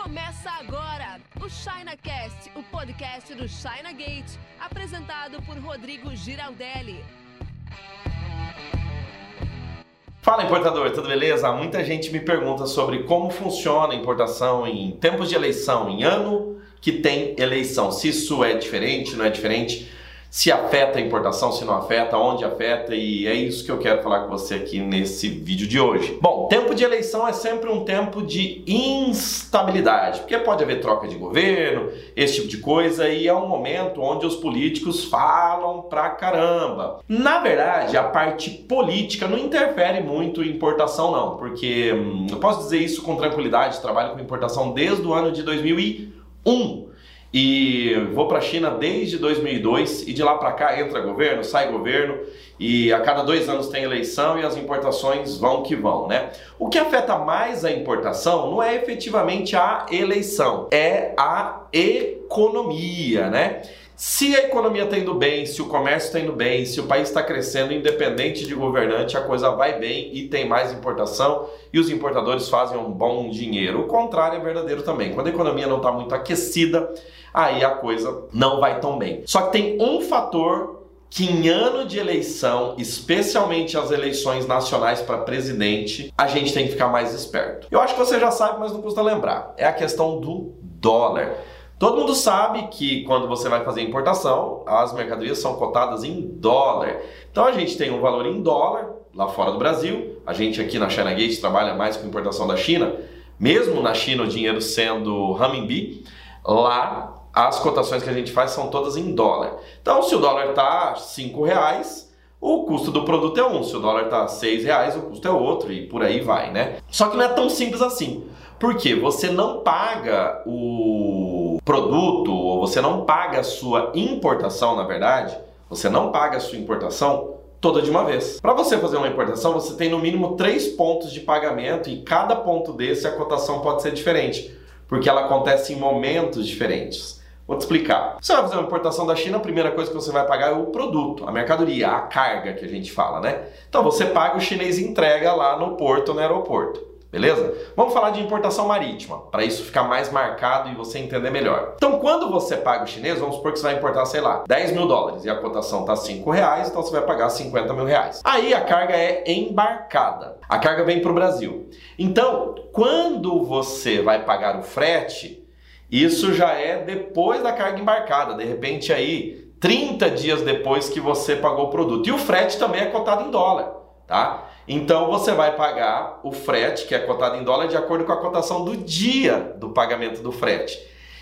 Começa agora o ChinaCast, o podcast do China Gate, apresentado por Rodrigo Giraldelli. Fala importador, tudo beleza? Muita gente me pergunta sobre como funciona a importação em tempos de eleição, em ano que tem eleição. Se isso é diferente, não é diferente se afeta a importação, se não afeta, onde afeta, e é isso que eu quero falar com você aqui nesse vídeo de hoje. Bom, tempo de eleição é sempre um tempo de instabilidade, porque pode haver troca de governo, esse tipo de coisa, e é um momento onde os políticos falam pra caramba. Na verdade, a parte política não interfere muito em importação, não, porque hum, eu posso dizer isso com tranquilidade, trabalho com importação desde o ano de 2001. E vou para a China desde 2002 e de lá para cá entra governo, sai governo e a cada dois anos tem eleição e as importações vão que vão, né? O que afeta mais a importação não é efetivamente a eleição, é a economia, né? Se a economia está indo bem, se o comércio está indo bem, se o país está crescendo, independente de governante, a coisa vai bem e tem mais importação e os importadores fazem um bom dinheiro. O contrário é verdadeiro também. Quando a economia não está muito aquecida, aí a coisa não vai tão bem. Só que tem um fator que em ano de eleição, especialmente as eleições nacionais para presidente, a gente tem que ficar mais esperto. Eu acho que você já sabe, mas não custa lembrar. É a questão do dólar. Todo mundo sabe que quando você vai fazer importação, as mercadorias são cotadas em dólar. Então a gente tem um valor em dólar lá fora do Brasil. A gente aqui na China Gate trabalha mais com importação da China. Mesmo na China o dinheiro sendo renminbi, lá as cotações que a gente faz são todas em dólar. Então se o dólar está R$ reais, o custo do produto é um. Se o dólar está R$ reais, o custo é outro e por aí vai, né? Só que não é tão simples assim. Porque você não paga o produto, ou você não paga a sua importação, na verdade, você não paga a sua importação toda de uma vez. Para você fazer uma importação, você tem no mínimo três pontos de pagamento e cada ponto desse a cotação pode ser diferente, porque ela acontece em momentos diferentes. Vou te explicar. Você vai fazer uma importação da China, a primeira coisa que você vai pagar é o produto, a mercadoria, a carga que a gente fala, né? Então você paga, o chinês entrega lá no porto, no aeroporto. Beleza? Vamos falar de importação marítima, para isso ficar mais marcado e você entender melhor. Então, quando você paga o chinês, vamos supor que você vai importar, sei lá, 10 mil dólares e a cotação tá 5 reais, então você vai pagar 50 mil reais. Aí a carga é embarcada. A carga vem para o Brasil. Então, quando você vai pagar o frete, isso já é depois da carga embarcada. De repente aí, 30 dias depois que você pagou o produto. E o frete também é cotado em dólar, tá? Então você vai pagar o frete, que é cotado em dólar, de acordo com a cotação do dia do pagamento do frete.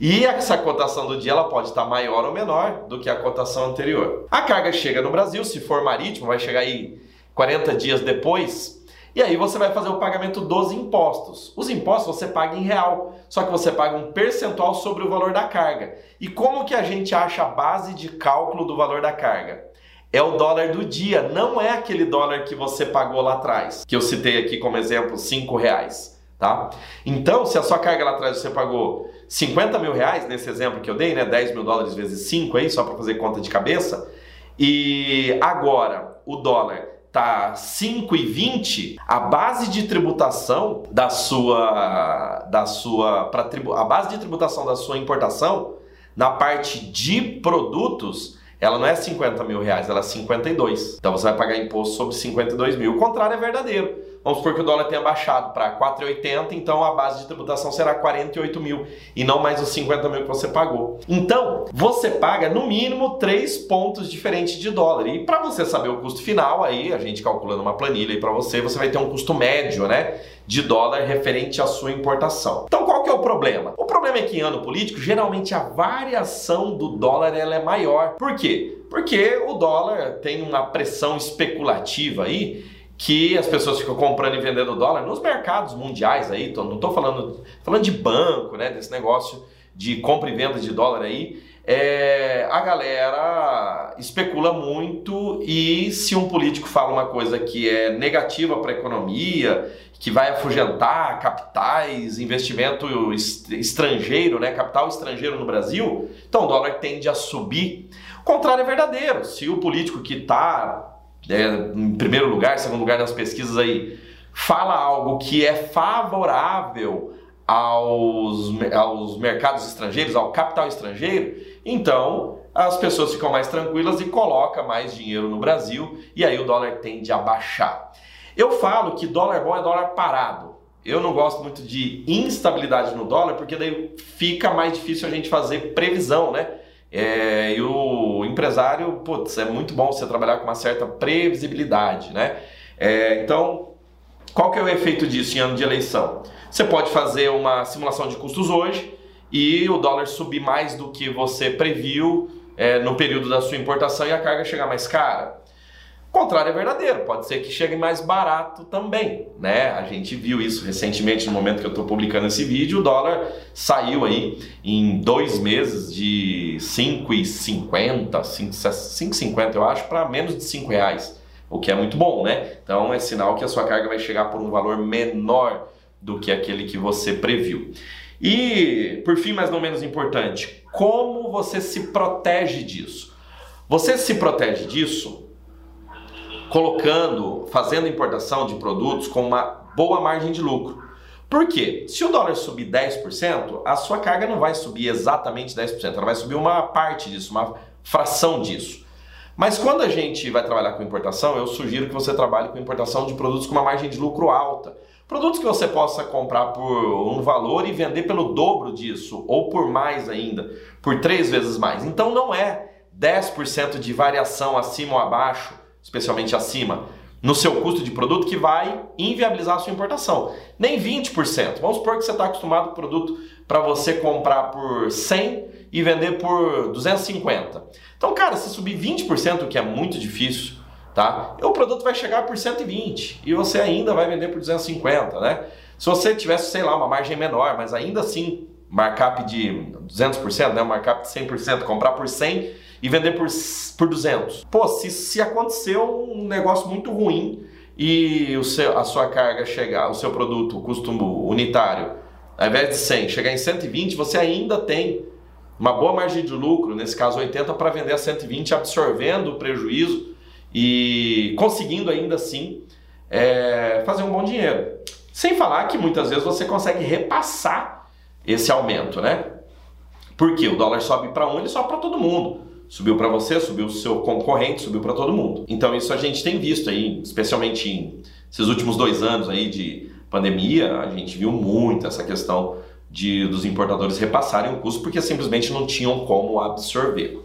E essa cotação do dia ela pode estar maior ou menor do que a cotação anterior. A carga chega no Brasil, se for marítimo, vai chegar aí 40 dias depois. E aí você vai fazer o pagamento dos impostos. Os impostos você paga em real, só que você paga um percentual sobre o valor da carga. E como que a gente acha a base de cálculo do valor da carga? é o dólar do dia, não é aquele dólar que você pagou lá atrás, que eu citei aqui como exemplo, 5 reais. Tá? Então, se a sua carga lá atrás você pagou 50 mil reais, nesse exemplo que eu dei, né, 10 mil dólares vezes 5 aí, só para fazer conta de cabeça, e agora o dólar tá 5,20, a base de tributação da sua da sua para a base de tributação da sua importação na parte de produtos ela não é 50 mil reais, ela é 52. Então você vai pagar imposto sobre 52 mil. O contrário é verdadeiro. Vamos supor que o dólar tenha baixado para 4,80, então a base de tributação será 48 mil e não mais os 50 mil que você pagou. Então, você paga no mínimo três pontos diferentes de dólar. E para você saber o custo final, aí a gente calculando uma planilha aí para você, você vai ter um custo médio, né? De dólar referente à sua importação. Então, qual que é o problema? O problema é que em ano político, geralmente a variação do dólar ela é maior. Por quê? Porque o dólar tem uma pressão especulativa aí que as pessoas ficam comprando e vendendo dólar nos mercados mundiais aí, tô, não estou falando, falando de banco, né, desse negócio de compra e venda de dólar aí, é, a galera especula muito e se um político fala uma coisa que é negativa para a economia, que vai afugentar capitais, investimento estrangeiro, né, capital estrangeiro no Brasil, então o dólar tende a subir. O contrário é verdadeiro. Se o político que está é, em primeiro lugar, segundo lugar nas pesquisas aí, fala algo que é favorável aos, aos mercados estrangeiros, ao capital estrangeiro, então as pessoas ficam mais tranquilas e colocam mais dinheiro no Brasil e aí o dólar tende a baixar. Eu falo que dólar bom é dólar parado. Eu não gosto muito de instabilidade no dólar porque daí fica mais difícil a gente fazer previsão, né? É, e o empresário, putz, é muito bom você trabalhar com uma certa previsibilidade, né? É, então, qual que é o efeito disso em ano de eleição? Você pode fazer uma simulação de custos hoje e o dólar subir mais do que você previu é, no período da sua importação e a carga chegar mais cara. Contrário é verdadeiro, pode ser que chegue mais barato também, né? A gente viu isso recentemente no momento que eu estou publicando esse vídeo, o dólar saiu aí em dois meses de 5,50, 5,50 eu acho, para menos de 5 reais, o que é muito bom, né? Então é sinal que a sua carga vai chegar por um valor menor do que aquele que você previu. E, por fim, mas não menos importante, como você se protege disso? Você se protege disso colocando, fazendo importação de produtos com uma boa margem de lucro. Por quê? Se o dólar subir 10%, a sua carga não vai subir exatamente 10%, ela vai subir uma parte disso, uma fração disso. Mas quando a gente vai trabalhar com importação, eu sugiro que você trabalhe com importação de produtos com uma margem de lucro alta. Produtos que você possa comprar por um valor e vender pelo dobro disso, ou por mais ainda, por três vezes mais. Então não é 10% de variação acima ou abaixo especialmente acima, no seu custo de produto que vai inviabilizar a sua importação. Nem 20%. Vamos supor que você está acostumado com produto para você comprar por 100 e vender por 250. Então, cara, se subir 20%, o que é muito difícil, tá? O produto vai chegar por 120 e você ainda vai vender por 250, né? Se você tivesse, sei lá, uma margem menor, mas ainda assim markup de 200%, né? markup de 100%, comprar por 100 e vender por, por 200. Pô, se, se aconteceu um negócio muito ruim e o seu, a sua carga chegar, o seu produto, o custo unitário, ao invés de 100, chegar em 120, você ainda tem uma boa margem de lucro, nesse caso 80, para vender a 120, absorvendo o prejuízo e conseguindo ainda assim é, fazer um bom dinheiro. Sem falar que muitas vezes você consegue repassar esse aumento, né? Porque o dólar sobe para um, ele sobe para todo mundo. Subiu para você, subiu o seu concorrente, subiu para todo mundo. Então isso a gente tem visto aí, especialmente em esses últimos dois anos aí de pandemia, a gente viu muito essa questão de dos importadores repassarem o custo porque simplesmente não tinham como absorver.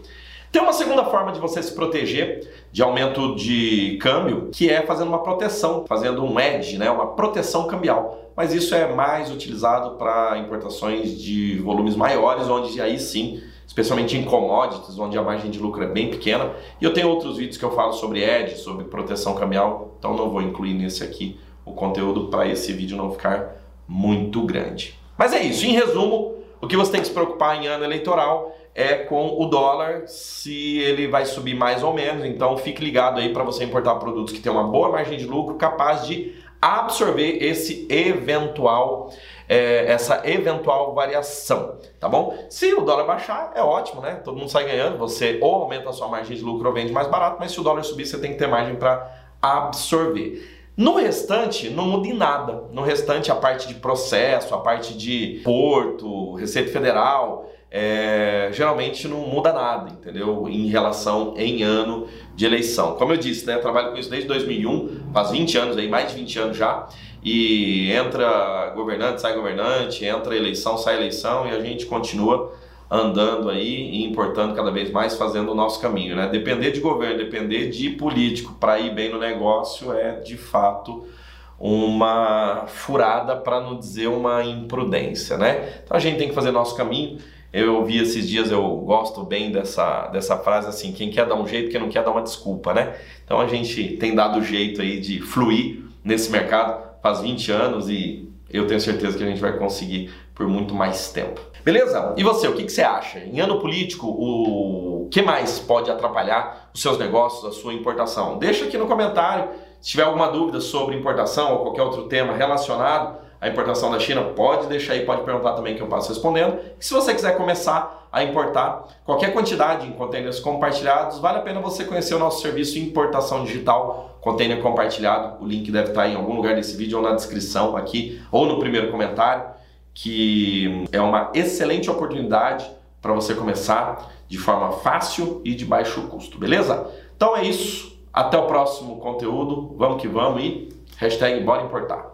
Tem uma segunda forma de você se proteger de aumento de câmbio, que é fazendo uma proteção, fazendo um edge, né, uma proteção cambial. Mas isso é mais utilizado para importações de volumes maiores, onde aí sim especialmente em commodities, onde a margem de lucro é bem pequena. E eu tenho outros vídeos que eu falo sobre edge, sobre proteção cambial, então não vou incluir nesse aqui o conteúdo para esse vídeo não ficar muito grande. Mas é isso, em resumo, o que você tem que se preocupar em ano eleitoral é com o dólar, se ele vai subir mais ou menos. Então fique ligado aí para você importar produtos que tenham uma boa margem de lucro, capaz de absorver esse eventual é, essa eventual variação, tá bom? Se o dólar baixar, é ótimo, né? Todo mundo sai ganhando, você ou aumenta a sua margem de lucro ou vende mais barato, mas se o dólar subir, você tem que ter margem para absorver. No restante, não muda em nada. No restante, a parte de processo, a parte de porto, Receita Federal, é, geralmente não muda nada, entendeu? Em relação em ano de eleição. Como eu disse, né? Eu trabalho com isso desde 2001, faz 20 anos aí, mais de 20 anos já e entra governante, sai governante, entra eleição, sai eleição e a gente continua andando aí e importando cada vez mais, fazendo o nosso caminho, né? Depender de governo, depender de político para ir bem no negócio é de fato uma furada para não dizer uma imprudência, né? Então a gente tem que fazer nosso caminho. Eu ouvi esses dias, eu gosto bem dessa, dessa frase assim, quem quer dar um jeito, quem não quer dar uma desculpa, né? Então a gente tem dado jeito aí de fluir nesse mercado faz 20 anos e eu tenho certeza que a gente vai conseguir por muito mais tempo. Beleza? E você, o que, que você acha? Em ano político, o que mais pode atrapalhar os seus negócios, a sua importação? Deixa aqui no comentário. Se tiver alguma dúvida sobre importação ou qualquer outro tema relacionado à importação da China, pode deixar aí, pode perguntar também que eu passo respondendo. E se você quiser começar a importar qualquer quantidade em containers compartilhados, vale a pena você conhecer o nosso serviço Importação Digital Container Compartilhado. O link deve estar em algum lugar desse vídeo ou na descrição aqui ou no primeiro comentário. que é uma excelente oportunidade para você começar de forma fácil e de baixo custo, beleza? Então é isso. Até o próximo conteúdo. Vamos que vamos e hashtag bora importar.